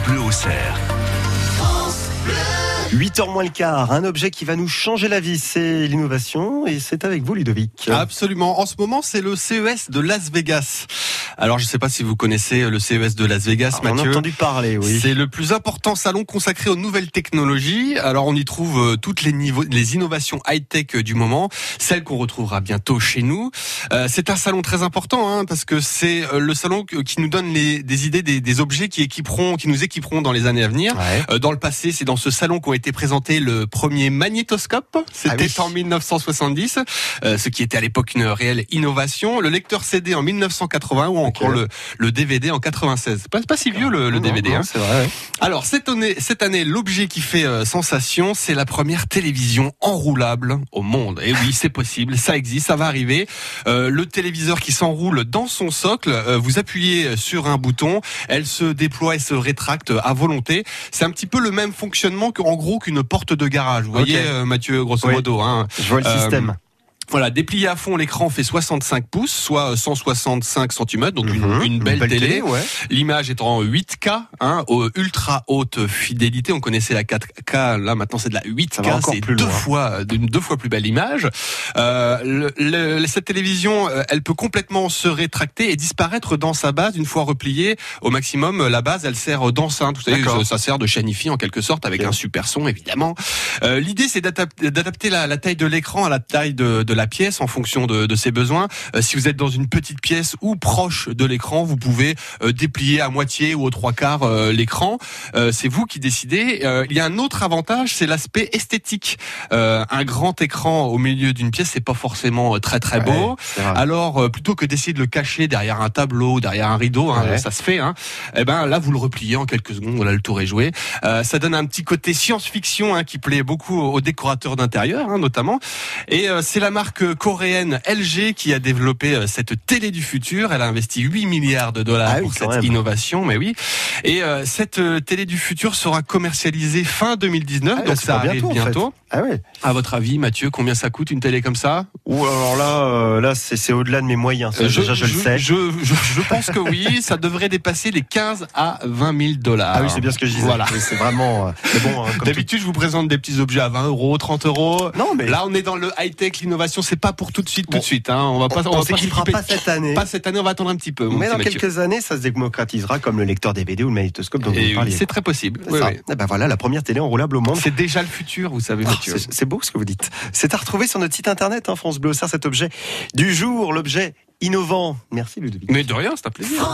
Bleu au cerf. 8h moins le quart, un objet qui va nous changer la vie, c'est l'innovation et c'est avec vous Ludovic. Absolument. En ce moment, c'est le CES de Las Vegas. Alors, je ne sais pas si vous connaissez le CES de Las Vegas, Alors, Mathieu. On a entendu parler, oui. C'est le plus important salon consacré aux nouvelles technologies. Alors, on y trouve euh, toutes les niveaux, les innovations high-tech du moment, celles qu'on retrouvera bientôt chez nous. Euh, c'est un salon très important hein, parce que c'est euh, le salon qui nous donne les, des idées des, des objets qui équiperont, qui nous équiperont dans les années à venir. Ouais. Euh, Dans le passé, c'est dans ce salon qu'ont été présentés le premier magnétoscope. C'était Ah oui. en 1970, euh, ce qui était à l'époque une réelle innovation. Le lecteur CD en 1980 ou encore Ok. le, le DVD en 96. C'est pas, pas si vieux le, DVD. non, hein. C'est vrai. ouais. Alors cette année, cette année, l'objet qui fait euh, sensation, c'est la première télévision enroulable au monde. Et oui, c'est possible, ça existe, ça va arriver. Euh, le téléviseur qui s'enroule dans son socle, euh, vous appuyez sur un bouton, elle se déploie et se rétracte à volonté. C'est un petit peu le même fonctionnement qu'en gros qu'une porte de garage. Vous voyez, Mathieu, grosso Oui. modo. Hein. Je vois le système. Voilà, déplié à fond, l'écran fait 65 pouces, soit 165 cm, donc une, Mhm. une belle, télé. ouais. L'image est en 8K, hein, au ultra haute fidélité. On connaissait la 4K, là maintenant c'est de la Ça va 8K, encore c'est deux loin. fois, deux fois plus belle image. Euh, le- le- cette télévision, euh, elle peut complètement se rétracter et disparaître dans sa base une fois repliée au maximum. La base, elle sert d'enceinte. Vous savez, D'accord. ça sert de chanifi en quelque sorte avec un super son évidemment. Euh, L'idée, c'est d'adap- d'adapter la, la taille de l'écran à la taille de, de la pièce en fonction de, de ses besoins. Euh, si vous êtes dans une petite pièce ou proche de l'écran, vous pouvez euh, déplier à moitié ou aux trois quarts euh, l'écran. C'est vous qui décidez. Il y a un autre avantage, c'est l'aspect esthétique. Un grand écran au milieu d'une pièce, c'est pas forcément très très beau. Ouais. Alors, plutôt que d'essayer de le cacher derrière un tableau, derrière un rideau, hein, Ouais. ça se fait. Hein, eh ben là, vous le repliez en quelques secondes. Voilà, le tour est joué. Euh, ça donne un petit côté science-fiction hein, qui plaît beaucoup aux décorateurs d'intérieur, hein, notamment. Et euh, c'est la marque coréenne LG qui a développé euh, cette télé du futur. Elle a investi 8 milliards de dollars Ah oui, pour cette même. innovation, mais oui. Et euh, cette euh, télé du futur sera commercialisée fin 2019, Ah, donc ça arrive bientôt, en fait. bientôt. Ah ouais. À votre avis, Mathieu, combien ça coûte une télé comme ça? Ou alors là, euh, là c'est au-delà de mes moyens. Ça, Euh, déjà, je, le sais. Je, pense que oui, ça devrait dépasser les 15 à 20 000 dollars. Ah oui, c'est bien ce que je disais. Voilà. Oui, C'est vraiment. euh, mais bon, hein, D'habitude, je vous présente des petits objets à 20 euros, 30 euros. Non, mais Là, on est dans le high-tech, l'innovation, c'est pas pour tout de suite, tout de suite. Hein. On va pas, on, on, on va pas cette année. Pas cette année, on va attendre un petit peu. mais dans Mathieu. quelques années, ça se démocratisera comme le lecteur DVD ou le magnétoscope dont Et vous parliez. c'est très possible. Oui, oui. Eh ben voilà, la première télé enroulable au monde. C'est déjà le futur, vous savez, Oh, Mathieu. c'est c'est beau ce que vous dites. C'est à retrouver sur notre site internet, hein, France Bleu, cet objet du jour, l'objet innovant. Merci Ludovic. Mais de rien, c'est un plaisir.